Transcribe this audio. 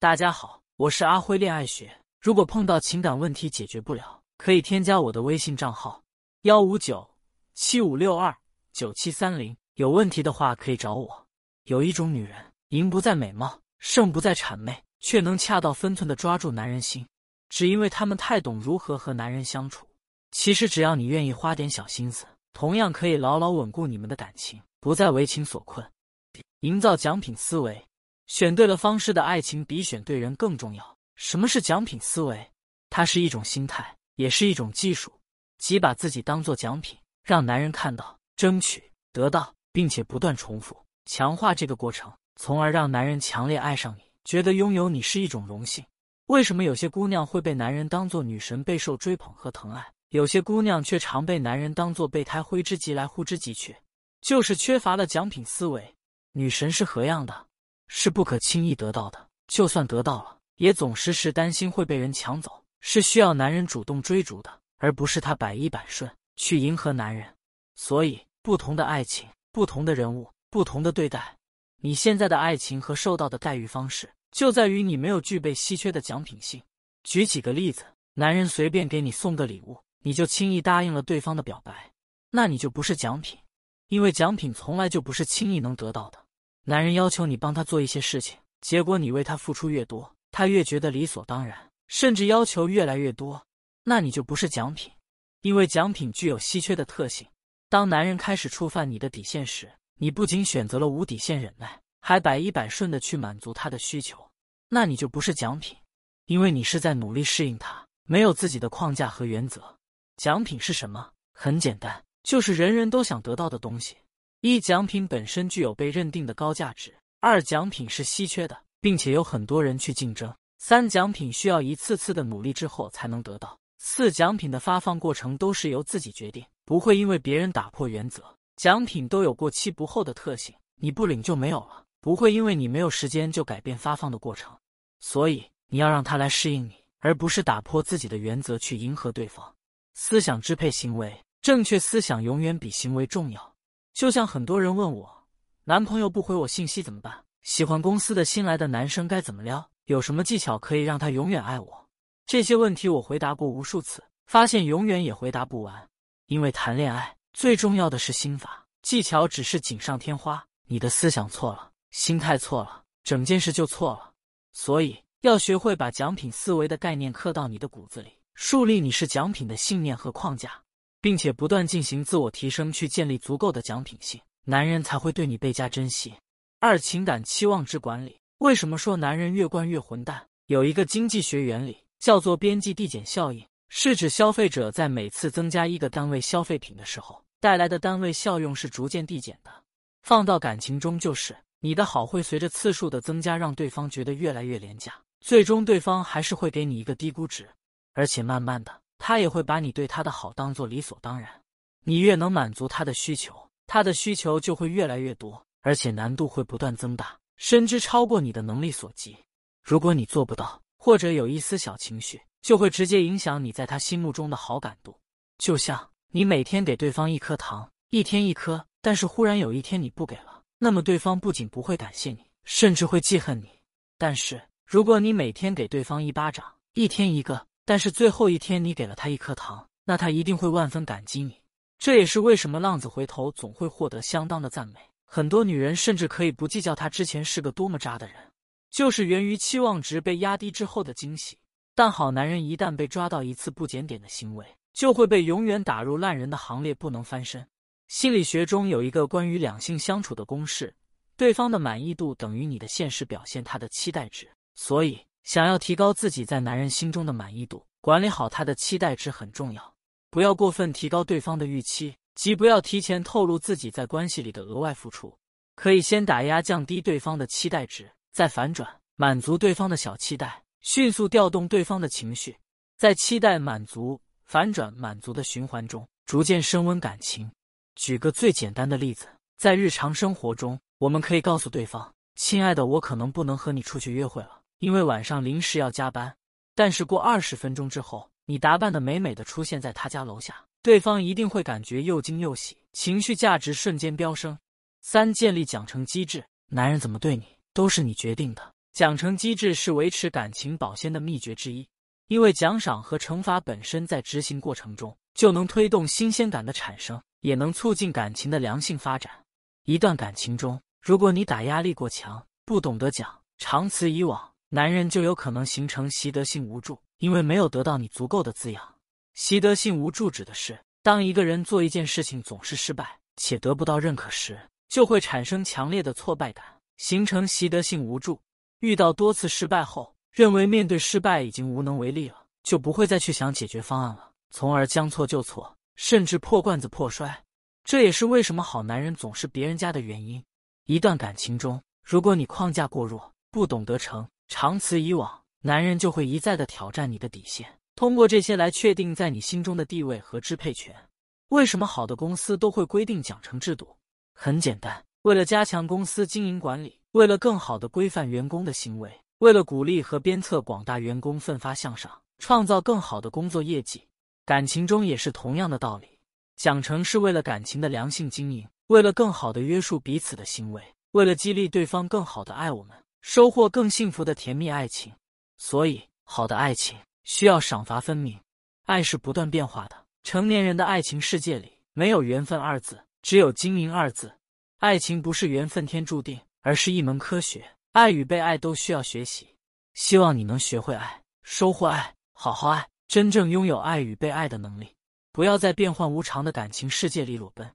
大家好，我是阿辉恋爱学。如果碰到情感问题解决不了，可以添加我的微信账号幺五九七五六二九七三零。有问题的话可以找我。有一种女人，赢不在美貌，胜不在谄媚，却能恰到分寸的抓住男人心，只因为她们太懂如何和男人相处。其实只要你愿意花点小心思，同样可以牢牢稳固你们的感情，不再为情所困。营造奖品思维。选对了方式的爱情比选对人更重要。什么是奖品思维？它是一种心态，也是一种技术，即把自己当做奖品，让男人看到、争取、得到，并且不断重复、强化这个过程，从而让男人强烈爱上你，觉得拥有你是一种荣幸。为什么有些姑娘会被男人当做女神备受追捧和疼爱，有些姑娘却常被男人当做备胎挥之即来呼之即去？就是缺乏了奖品思维。女神是何样的？是不可轻易得到的，就算得到了，也总时时担心会被人抢走，是需要男人主动追逐的，而不是他百依百顺去迎合男人。所以，不同的爱情，不同的人物，不同的对待，你现在的爱情和受到的待遇方式，就在于你没有具备稀缺的奖品性。举几个例子：男人随便给你送个礼物，你就轻易答应了对方的表白，那你就不是奖品，因为奖品从来就不是轻易能得到的。男人要求你帮他做一些事情，结果你为他付出越多，他越觉得理所当然，甚至要求越来越多，那你就不是奖品，因为奖品具有稀缺的特性。当男人开始触犯你的底线时，你不仅选择了无底线忍耐，还百依百顺的去满足他的需求，那你就不是奖品，因为你是在努力适应他，没有自己的框架和原则。奖品是什么？很简单，就是人人都想得到的东西。一奖品本身具有被认定的高价值，二奖品是稀缺的，并且有很多人去竞争，三奖品需要一次次的努力之后才能得到，四奖品的发放过程都是由自己决定，不会因为别人打破原则。奖品都有过期不候的特性，你不领就没有了，不会因为你没有时间就改变发放的过程，所以你要让他来适应你，而不是打破自己的原则去迎合对方。思想支配行为，正确思想永远比行为重要。就像很多人问我，男朋友不回我信息怎么办？喜欢公司的新来的男生该怎么撩？有什么技巧可以让他永远爱我？这些问题我回答过无数次，发现永远也回答不完。因为谈恋爱最重要的是心法，技巧只是锦上添花。你的思想错了，心态错了，整件事就错了。所以要学会把奖品思维的概念刻到你的骨子里，树立你是奖品的信念和框架。并且不断进行自我提升，去建立足够的奖品性，男人才会对你倍加珍惜。二、情感期望值管理。为什么说男人越惯越混蛋？有一个经济学原理叫做边际递减效应，是指消费者在每次增加一个单位消费品的时候，带来的单位效用是逐渐递减的。放到感情中就是，你的好会随着次数的增加，让对方觉得越来越廉价，最终对方还是会给你一个低估值，而且慢慢的。他也会把你对他的好当做理所当然，你越能满足他的需求，他的需求就会越来越多，而且难度会不断增大，甚至超过你的能力所及。如果你做不到，或者有一丝小情绪，就会直接影响你在他心目中的好感度。就像你每天给对方一颗糖，一天一颗，但是忽然有一天你不给了，那么对方不仅不会感谢你，甚至会记恨你。但是如果你每天给对方一巴掌，一天一个。但是最后一天，你给了他一颗糖，那他一定会万分感激你。这也是为什么浪子回头总会获得相当的赞美。很多女人甚至可以不计较他之前是个多么渣的人，就是源于期望值被压低之后的惊喜。但好男人一旦被抓到一次不检点的行为，就会被永远打入烂人的行列，不能翻身。心理学中有一个关于两性相处的公式：对方的满意度等于你的现实表现，他的期待值。所以。想要提高自己在男人心中的满意度，管理好他的期待值很重要。不要过分提高对方的预期，即不要提前透露自己在关系里的额外付出。可以先打压降低对方的期待值，再反转满足对方的小期待，迅速调动对方的情绪，在期待满足、反转满足的循环中，逐渐升温感情。举个最简单的例子，在日常生活中，我们可以告诉对方：“亲爱的，我可能不能和你出去约会了。”因为晚上临时要加班，但是过二十分钟之后，你打扮的美美的出现在他家楼下，对方一定会感觉又惊又喜，情绪价值瞬间飙升。三、建立奖惩机制，男人怎么对你都是你决定的，奖惩机制是维持感情保鲜的秘诀之一，因为奖赏和惩罚本身在执行过程中就能推动新鲜感的产生，也能促进感情的良性发展。一段感情中，如果你打压力过强，不懂得讲，长此以往，男人就有可能形成习得性无助，因为没有得到你足够的滋养。习得性无助指的是，当一个人做一件事情总是失败且得不到认可时，就会产生强烈的挫败感，形成习得性无助。遇到多次失败后，认为面对失败已经无能为力了，就不会再去想解决方案了，从而将错就错，甚至破罐子破摔。这也是为什么好男人总是别人家的原因。一段感情中，如果你框架过弱，不懂得成，长此以往，男人就会一再的挑战你的底线，通过这些来确定在你心中的地位和支配权。为什么好的公司都会规定奖惩制度？很简单，为了加强公司经营管理。为了更好的规范员工的行为，为了鼓励和鞭策广大员工奋发向上，创造更好的工作业绩，感情中也是同样的道理。奖惩是为了感情的良性经营，为了更好的约束彼此的行为，为了激励对方更好的爱我们，收获更幸福的甜蜜爱情。所以，好的爱情需要赏罚分明，爱是不断变化的。成年人的爱情世界里，没有缘分二字，只有经营二字。爱情不是缘分天注定。而是一门科学，爱与被爱都需要学习。希望你能学会爱，收获爱，好好爱，真正拥有爱与被爱的能力。不要在变幻无常的感情世界里裸奔。